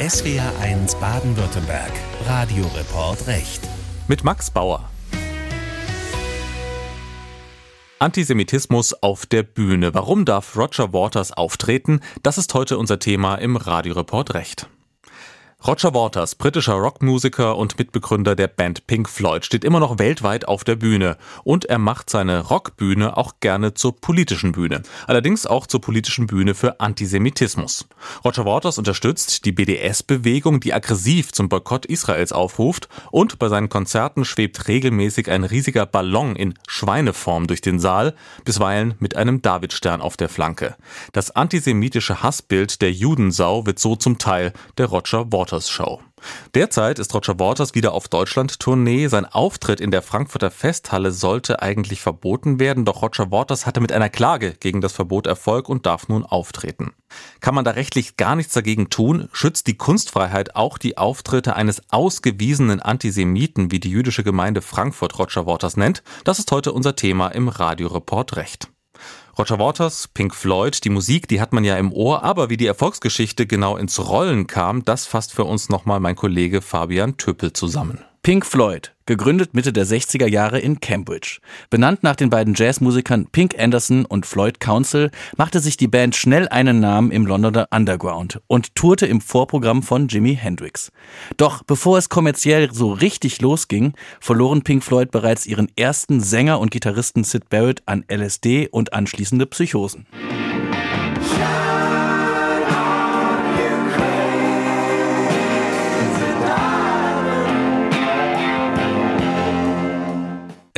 SWR1 Baden-Württemberg. Radioreport Recht. Mit Max Bauer. Antisemitismus auf der Bühne. Warum darf Roger Waters auftreten? Das ist heute unser Thema im Radioreport Recht. Roger Waters, britischer Rockmusiker und Mitbegründer der Band Pink Floyd, steht immer noch weltweit auf der Bühne und er macht seine Rockbühne auch gerne zur politischen Bühne. Allerdings auch zur politischen Bühne für Antisemitismus. Roger Waters unterstützt die BDS-Bewegung, die aggressiv zum Boykott Israels aufruft und bei seinen Konzerten schwebt regelmäßig ein riesiger Ballon in Schweineform durch den Saal, bisweilen mit einem Davidstern auf der Flanke. Das antisemitische Hassbild der Judensau wird so zum Teil der Roger Waters Waters Show. Derzeit ist Roger Waters wieder auf Deutschland-Tournee. Sein Auftritt in der Frankfurter Festhalle sollte eigentlich verboten werden, doch Roger Waters hatte mit einer Klage gegen das Verbot Erfolg und darf nun auftreten. Kann man da rechtlich gar nichts dagegen tun? Schützt die Kunstfreiheit auch die Auftritte eines ausgewiesenen Antisemiten, wie die jüdische Gemeinde Frankfurt Roger Waters nennt? Das ist heute unser Thema im Radioreport Recht. Roger Waters, Pink Floyd, die Musik, die hat man ja im Ohr, aber wie die Erfolgsgeschichte genau ins Rollen kam, das fasst für uns nochmal mein Kollege Fabian Töppel zusammen. Pink Floyd, gegründet Mitte der 60er Jahre in Cambridge. Benannt nach den beiden Jazzmusikern Pink Anderson und Floyd Council, machte sich die Band schnell einen Namen im Londoner Underground und tourte im Vorprogramm von Jimi Hendrix. Doch bevor es kommerziell so richtig losging, verloren Pink Floyd bereits ihren ersten Sänger und Gitarristen Sid Barrett an LSD und anschließende Psychosen.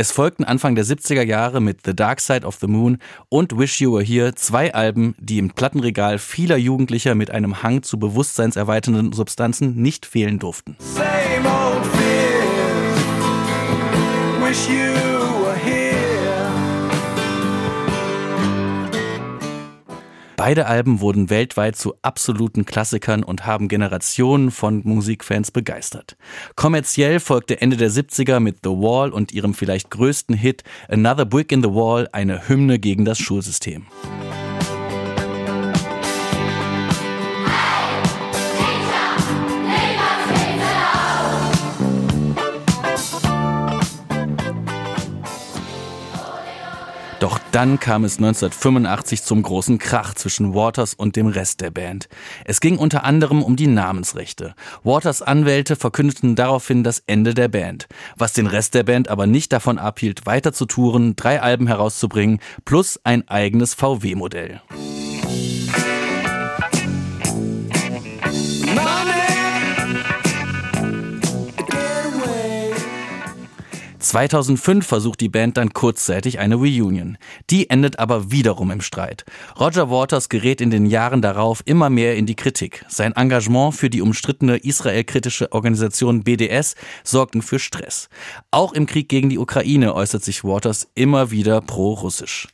Es folgten Anfang der 70er Jahre mit The Dark Side of the Moon und Wish You Were Here zwei Alben, die im Plattenregal vieler Jugendlicher mit einem Hang zu bewusstseinserweiternden Substanzen nicht fehlen durften. Same old fears. Wish you Beide Alben wurden weltweit zu absoluten Klassikern und haben Generationen von Musikfans begeistert. Kommerziell folgte Ende der 70er mit The Wall und ihrem vielleicht größten Hit Another Brick in the Wall eine Hymne gegen das Schulsystem. Dann kam es 1985 zum großen Krach zwischen Waters und dem Rest der Band. Es ging unter anderem um die Namensrechte. Waters Anwälte verkündeten daraufhin das Ende der Band, was den Rest der Band aber nicht davon abhielt, weiter zu touren, drei Alben herauszubringen, plus ein eigenes VW-Modell. 2005 versucht die Band dann kurzzeitig eine Reunion. Die endet aber wiederum im Streit. Roger Waters gerät in den Jahren darauf immer mehr in die Kritik. Sein Engagement für die umstrittene israelkritische Organisation BDS sorgten für Stress. Auch im Krieg gegen die Ukraine äußert sich Waters immer wieder pro-russisch.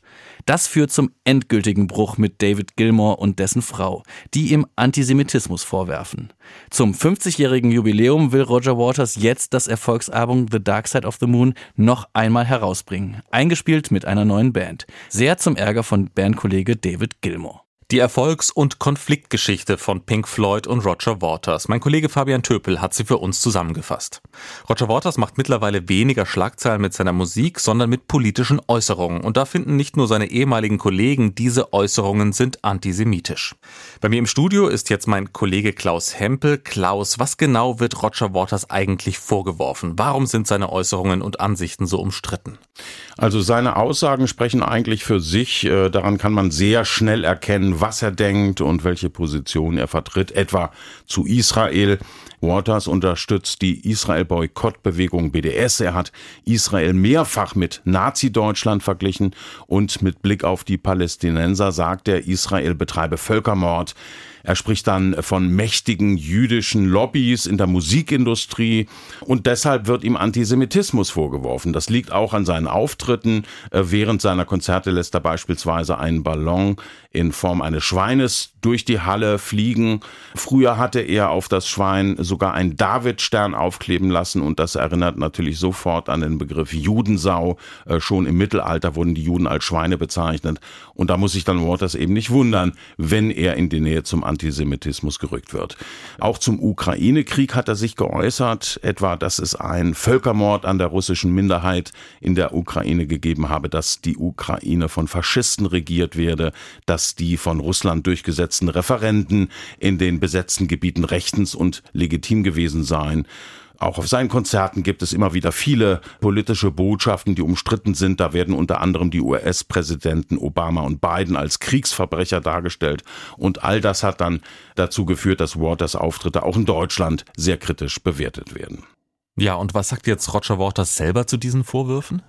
Das führt zum endgültigen Bruch mit David Gilmore und dessen Frau, die ihm Antisemitismus vorwerfen. Zum 50-jährigen Jubiläum will Roger Waters jetzt das Erfolgsalbum The Dark Side of the Moon noch einmal herausbringen, eingespielt mit einer neuen Band. Sehr zum Ärger von Bandkollege David Gilmore. Die Erfolgs- und Konfliktgeschichte von Pink Floyd und Roger Waters. Mein Kollege Fabian Töpel hat sie für uns zusammengefasst. Roger Waters macht mittlerweile weniger Schlagzeilen mit seiner Musik, sondern mit politischen Äußerungen. Und da finden nicht nur seine ehemaligen Kollegen, diese Äußerungen sind antisemitisch. Bei mir im Studio ist jetzt mein Kollege Klaus Hempel. Klaus, was genau wird Roger Waters eigentlich vorgeworfen? Warum sind seine Äußerungen und Ansichten so umstritten? Also seine Aussagen sprechen eigentlich für sich. Äh, daran kann man sehr schnell erkennen, was er denkt und welche Position er vertritt, etwa zu Israel. Waters unterstützt die Israel-Boykott-Bewegung BDS. Er hat Israel mehrfach mit Nazi-Deutschland verglichen und mit Blick auf die Palästinenser sagt er, Israel betreibe Völkermord. Er spricht dann von mächtigen jüdischen Lobbys in der Musikindustrie und deshalb wird ihm Antisemitismus vorgeworfen. Das liegt auch an seinen Auftritten. Äh, während seiner Konzerte lässt er beispielsweise einen Ballon in Form eines Schweines durch die Halle fliegen. Früher hatte er auf das Schwein sogar einen Davidstern aufkleben lassen und das erinnert natürlich sofort an den Begriff Judensau. Äh, schon im Mittelalter wurden die Juden als Schweine bezeichnet und da muss sich dann Waters eben nicht wundern, wenn er in die Nähe zum Antisemitismus gerückt wird. Auch zum Ukraine-Krieg hat er sich geäußert, etwa, dass es ein Völkermord an der russischen Minderheit in der Ukraine gegeben habe, dass die Ukraine von Faschisten regiert werde, dass die von Russland durchgesetzten Referenten in den besetzten Gebieten rechtens und legitim gewesen seien. Auch auf seinen Konzerten gibt es immer wieder viele politische Botschaften, die umstritten sind. Da werden unter anderem die US-Präsidenten Obama und Biden als Kriegsverbrecher dargestellt. Und all das hat dann dazu geführt, dass Waters Auftritte auch in Deutschland sehr kritisch bewertet werden. Ja, und was sagt jetzt Roger Waters selber zu diesen Vorwürfen?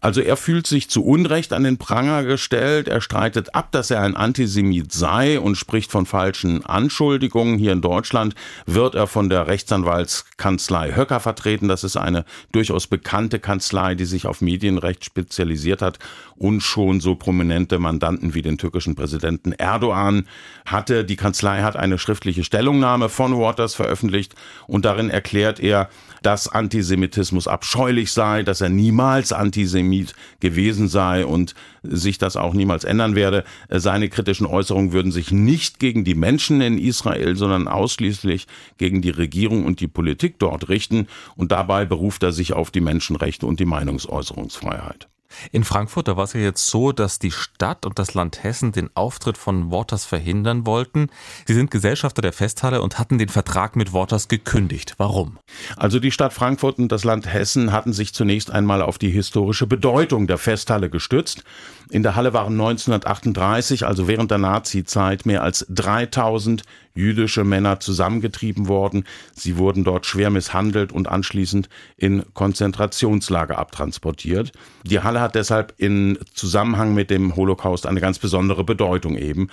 Also er fühlt sich zu Unrecht an den Pranger gestellt. Er streitet ab, dass er ein Antisemit sei und spricht von falschen Anschuldigungen. Hier in Deutschland wird er von der Rechtsanwaltskanzlei Höcker vertreten. Das ist eine durchaus bekannte Kanzlei, die sich auf Medienrecht spezialisiert hat und schon so prominente Mandanten wie den türkischen Präsidenten Erdogan hatte. Die Kanzlei hat eine schriftliche Stellungnahme von Waters veröffentlicht und darin erklärt er, dass Antisemitismus abscheulich sei, dass er niemals Antisemit gewesen sei und sich das auch niemals ändern werde. Seine kritischen Äußerungen würden sich nicht gegen die Menschen in Israel, sondern ausschließlich gegen die Regierung und die Politik dort richten. Und dabei beruft er sich auf die Menschenrechte und die Meinungsäußerungsfreiheit. In Frankfurt, da war es ja jetzt so, dass die Stadt und das Land Hessen den Auftritt von Waters verhindern wollten. Sie sind Gesellschafter der Festhalle und hatten den Vertrag mit Waters gekündigt. Warum? Also die Stadt Frankfurt und das Land Hessen hatten sich zunächst einmal auf die historische Bedeutung der Festhalle gestützt. In der Halle waren 1938, also während der Nazizeit, mehr als 3000 jüdische Männer zusammengetrieben worden. Sie wurden dort schwer misshandelt und anschließend in Konzentrationslager abtransportiert. Die Halle hat deshalb in Zusammenhang mit dem Holocaust eine ganz besondere Bedeutung eben.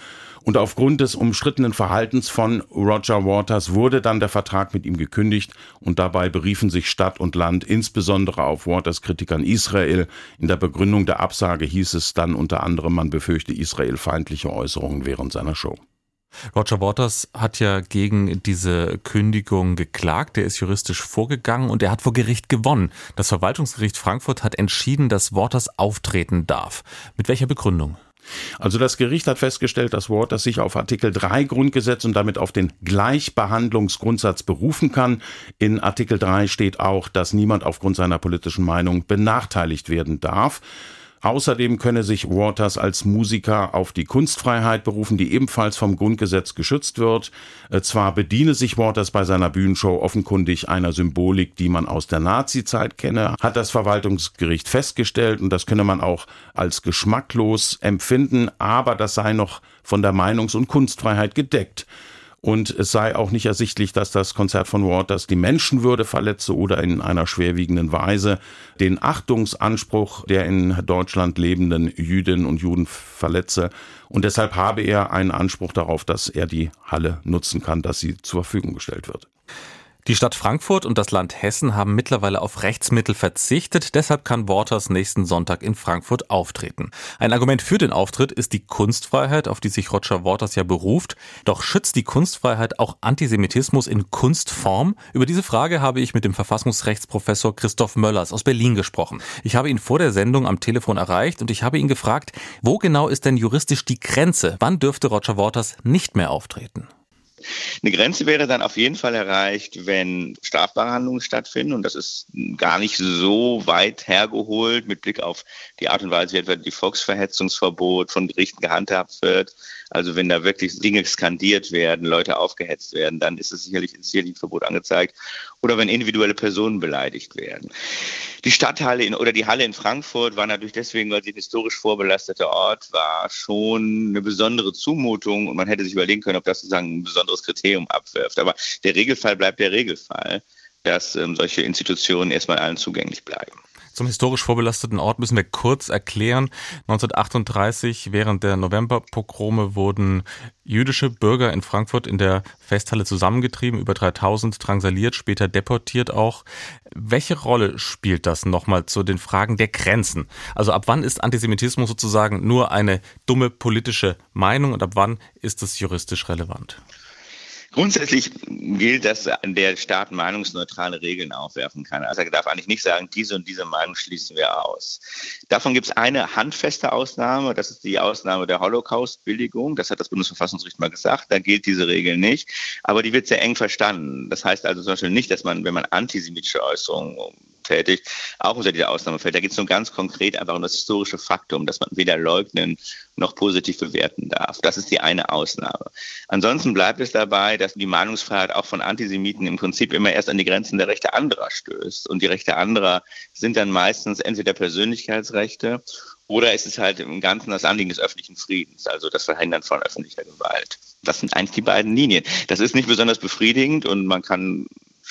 Und aufgrund des umstrittenen Verhaltens von Roger Waters wurde dann der Vertrag mit ihm gekündigt und dabei beriefen sich Stadt und Land insbesondere auf Waters Kritik an Israel. In der Begründung der Absage hieß es dann unter anderem, man befürchte israelfeindliche Äußerungen während seiner Show. Roger Waters hat ja gegen diese Kündigung geklagt. Er ist juristisch vorgegangen und er hat vor Gericht gewonnen. Das Verwaltungsgericht Frankfurt hat entschieden, dass Waters auftreten darf. Mit welcher Begründung? Also das Gericht hat festgestellt, dass Waters sich auf Artikel 3 Grundgesetz und damit auf den Gleichbehandlungsgrundsatz berufen kann. In Artikel 3 steht auch, dass niemand aufgrund seiner politischen Meinung benachteiligt werden darf. Außerdem könne sich Waters als Musiker auf die Kunstfreiheit berufen, die ebenfalls vom Grundgesetz geschützt wird. Äh, zwar bediene sich Waters bei seiner Bühnenshow offenkundig einer Symbolik, die man aus der Nazizeit kenne, hat das Verwaltungsgericht festgestellt und das könne man auch als geschmacklos empfinden, aber das sei noch von der Meinungs- und Kunstfreiheit gedeckt und es sei auch nicht ersichtlich, dass das Konzert von Waters die Menschenwürde verletze oder in einer schwerwiegenden Weise den Achtungsanspruch der in Deutschland lebenden Jüdinnen und Juden verletze. Und deshalb habe er einen Anspruch darauf, dass er die Halle nutzen kann, dass sie zur Verfügung gestellt wird. Die Stadt Frankfurt und das Land Hessen haben mittlerweile auf Rechtsmittel verzichtet, deshalb kann Waters nächsten Sonntag in Frankfurt auftreten. Ein Argument für den Auftritt ist die Kunstfreiheit, auf die sich Roger Waters ja beruft. Doch schützt die Kunstfreiheit auch Antisemitismus in Kunstform? Über diese Frage habe ich mit dem Verfassungsrechtsprofessor Christoph Möllers aus Berlin gesprochen. Ich habe ihn vor der Sendung am Telefon erreicht und ich habe ihn gefragt, wo genau ist denn juristisch die Grenze? Wann dürfte Roger Waters nicht mehr auftreten? Eine Grenze wäre dann auf jeden Fall erreicht, wenn strafbare Handlungen stattfinden. Und das ist gar nicht so weit hergeholt mit Blick auf die Art und Weise, wie etwa die Volksverhetzungsverbot von Gerichten gehandhabt wird. Also wenn da wirklich Dinge skandiert werden, Leute aufgehetzt werden, dann ist es sicherlich ins Verbot angezeigt. Oder wenn individuelle Personen beleidigt werden. Die Stadthalle in, oder die Halle in Frankfurt war natürlich deswegen, weil sie ein historisch vorbelasteter Ort war, schon eine besondere Zumutung und man hätte sich überlegen können, ob das sozusagen ein besonderes Kriterium abwirft. Aber der Regelfall bleibt der Regelfall, dass ähm, solche Institutionen erstmal allen zugänglich bleiben. Zum historisch vorbelasteten Ort müssen wir kurz erklären. 1938 während der Novemberpogrome wurden jüdische Bürger in Frankfurt in der Festhalle zusammengetrieben, über 3000 drangsaliert, später deportiert auch. Welche Rolle spielt das nochmal zu den Fragen der Grenzen? Also ab wann ist Antisemitismus sozusagen nur eine dumme politische Meinung und ab wann ist es juristisch relevant? Grundsätzlich gilt, dass der Staat meinungsneutrale Regeln aufwerfen kann. Also er darf eigentlich nicht sagen, diese und diese Meinung schließen wir aus. Davon gibt es eine handfeste Ausnahme, das ist die Ausnahme der Holocaust-Billigung. Das hat das Bundesverfassungsgericht mal gesagt, da gilt diese Regel nicht. Aber die wird sehr eng verstanden. Das heißt also zum Beispiel nicht, dass man, wenn man antisemitische Äußerungen tätigt, auch unter diese Ausnahme fällt. Da geht es nur ganz konkret einfach um das historische Faktum, dass man weder leugnen noch positiv bewerten darf. Das ist die eine Ausnahme. Ansonsten bleibt es dabei, dass die Meinungsfreiheit auch von Antisemiten im Prinzip immer erst an die Grenzen der Rechte anderer stößt. Und die Rechte anderer sind dann meistens entweder Persönlichkeitsrechte oder ist es halt im Ganzen das Anliegen des öffentlichen Friedens, also das Verhindern von öffentlicher Gewalt. Das sind eigentlich die beiden Linien. Das ist nicht besonders befriedigend und man kann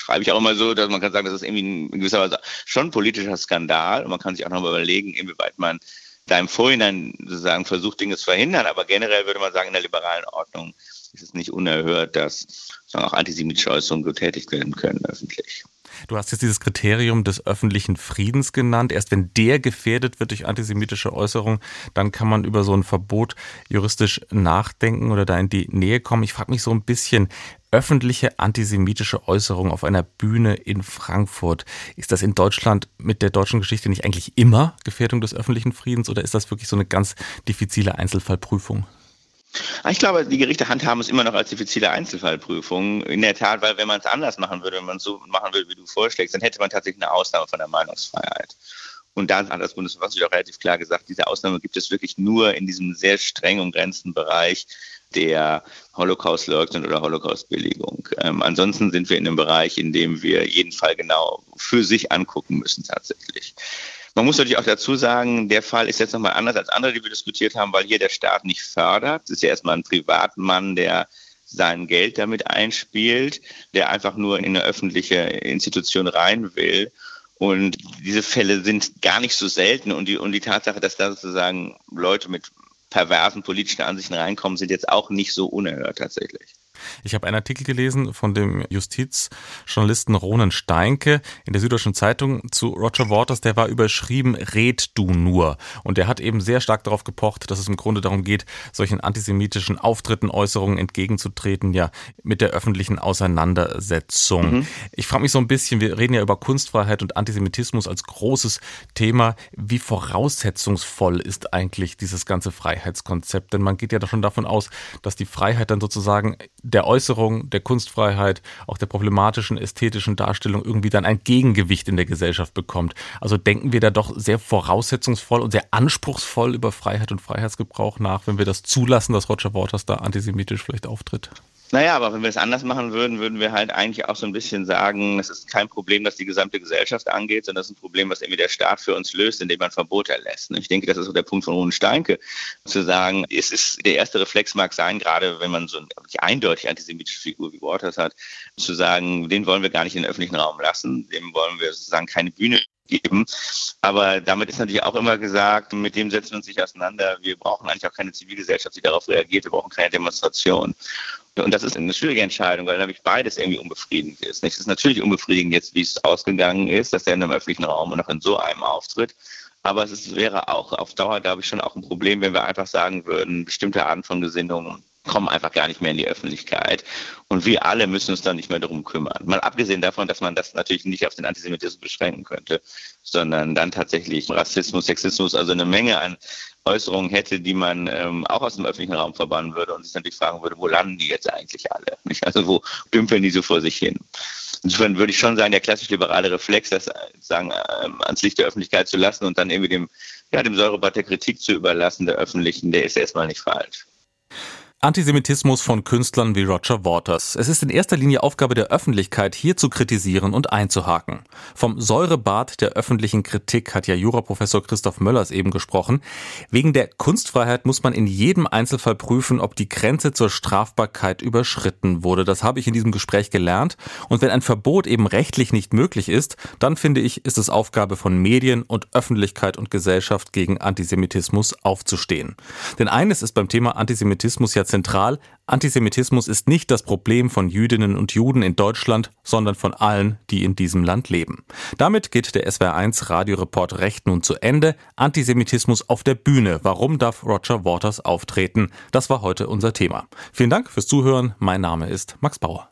schreibe ich auch immer so, dass man kann sagen, das ist irgendwie in gewisser Weise schon ein politischer Skandal und man kann sich auch noch mal überlegen, inwieweit man da im Vorhinein sozusagen versucht, Dinge zu verhindern. Aber generell würde man sagen, in der liberalen Ordnung ist es nicht unerhört, dass auch antisemitische Äußerungen getätigt werden können öffentlich. Du hast jetzt dieses Kriterium des öffentlichen Friedens genannt. Erst wenn der gefährdet wird durch antisemitische Äußerungen, dann kann man über so ein Verbot juristisch nachdenken oder da in die Nähe kommen. Ich frage mich so ein bisschen, öffentliche antisemitische Äußerungen auf einer Bühne in Frankfurt. Ist das in Deutschland mit der deutschen Geschichte nicht eigentlich immer Gefährdung des öffentlichen Friedens oder ist das wirklich so eine ganz diffizile Einzelfallprüfung? Ah, ich glaube, die Gerichte handhaben es immer noch als diffizile Einzelfallprüfung. In der Tat, weil wenn man es anders machen würde, wenn man es so machen würde, wie du vorschlägst, dann hätte man tatsächlich eine Ausnahme von der Meinungsfreiheit. Und da hat das Bundesverfassungsgericht auch relativ klar gesagt, diese Ausnahme gibt es wirklich nur in diesem sehr streng umgrenzten Bereich der Holocaust-Leugnung oder Holocaust-Billigung. Ähm, ansonsten sind wir in einem Bereich, in dem wir jeden Fall genau für sich angucken müssen tatsächlich. Man muss natürlich auch dazu sagen, der Fall ist jetzt nochmal anders als andere, die wir diskutiert haben, weil hier der Staat nicht fördert. Es ist ja erstmal ein Privatmann, der sein Geld damit einspielt, der einfach nur in eine öffentliche Institution rein will. Und diese Fälle sind gar nicht so selten. Und die, und die Tatsache, dass da sozusagen Leute mit perversen politischen Ansichten reinkommen, sind jetzt auch nicht so unerhört tatsächlich. Ich habe einen Artikel gelesen von dem Justizjournalisten Ronen Steinke in der Süddeutschen Zeitung zu Roger Waters, der war überschrieben, red du nur. Und der hat eben sehr stark darauf gepocht, dass es im Grunde darum geht, solchen antisemitischen Auftritten, Äußerungen entgegenzutreten, ja, mit der öffentlichen Auseinandersetzung. Mhm. Ich frage mich so ein bisschen, wir reden ja über Kunstfreiheit und Antisemitismus als großes Thema. Wie voraussetzungsvoll ist eigentlich dieses ganze Freiheitskonzept? Denn man geht ja schon davon aus, dass die Freiheit dann sozusagen der Äußerung, der Kunstfreiheit, auch der problematischen ästhetischen Darstellung irgendwie dann ein Gegengewicht in der Gesellschaft bekommt. Also denken wir da doch sehr voraussetzungsvoll und sehr anspruchsvoll über Freiheit und Freiheitsgebrauch nach, wenn wir das zulassen, dass Roger Waters da antisemitisch vielleicht auftritt. Naja, aber wenn wir es anders machen würden, würden wir halt eigentlich auch so ein bisschen sagen, es ist kein Problem, das die gesamte Gesellschaft angeht, sondern es ist ein Problem, was irgendwie der Staat für uns löst, indem man Verbote erlässt. Ich denke, das ist auch der Punkt von Ronen Steinke, zu sagen, es ist, der erste Reflex mag sein, gerade wenn man so eine eindeutig antisemitische Figur wie Waters hat, zu sagen, den wollen wir gar nicht in den öffentlichen Raum lassen, dem wollen wir sozusagen keine Bühne geben. Aber damit ist natürlich auch immer gesagt, mit dem setzen wir uns nicht auseinander. Wir brauchen eigentlich auch keine Zivilgesellschaft, die darauf reagiert. Wir brauchen keine Demonstration. Und das ist eine schwierige Entscheidung, weil nämlich beides irgendwie unbefriedigend ist. Es ist natürlich unbefriedigend jetzt, wie es ausgegangen ist, dass er in einem öffentlichen Raum und auch in so einem auftritt. Aber es ist, wäre auch auf Dauer, glaube ich, schon auch ein Problem, wenn wir einfach sagen würden, bestimmte Arten von Gesinnungen kommen einfach gar nicht mehr in die Öffentlichkeit. Und wir alle müssen uns dann nicht mehr darum kümmern. Mal abgesehen davon, dass man das natürlich nicht auf den Antisemitismus beschränken könnte, sondern dann tatsächlich Rassismus, Sexismus, also eine Menge an Äußerungen hätte, die man ähm, auch aus dem öffentlichen Raum verbannen würde und sich natürlich fragen würde, wo landen die jetzt eigentlich alle? Nicht? Also wo dümpeln die so vor sich hin? Insofern würde ich schon sagen, der klassisch liberale Reflex, das sagen, ähm, ans Licht der Öffentlichkeit zu lassen und dann irgendwie dem, ja, dem Säurebad der Kritik zu überlassen, der öffentlichen, der ist erstmal nicht falsch. Antisemitismus von Künstlern wie Roger Waters. Es ist in erster Linie Aufgabe der Öffentlichkeit, hier zu kritisieren und einzuhaken. Vom Säurebad der öffentlichen Kritik hat ja Juraprofessor Christoph Möllers eben gesprochen. Wegen der Kunstfreiheit muss man in jedem Einzelfall prüfen, ob die Grenze zur Strafbarkeit überschritten wurde. Das habe ich in diesem Gespräch gelernt. Und wenn ein Verbot eben rechtlich nicht möglich ist, dann finde ich, ist es Aufgabe von Medien und Öffentlichkeit und Gesellschaft gegen Antisemitismus aufzustehen. Denn eines ist beim Thema Antisemitismus ja zentral, Antisemitismus ist nicht das Problem von Jüdinnen und Juden in Deutschland, sondern von allen, die in diesem Land leben. Damit geht der SWR1 Radioreport Recht nun zu Ende. Antisemitismus auf der Bühne. Warum darf Roger Waters auftreten? Das war heute unser Thema. Vielen Dank fürs Zuhören. Mein Name ist Max Bauer.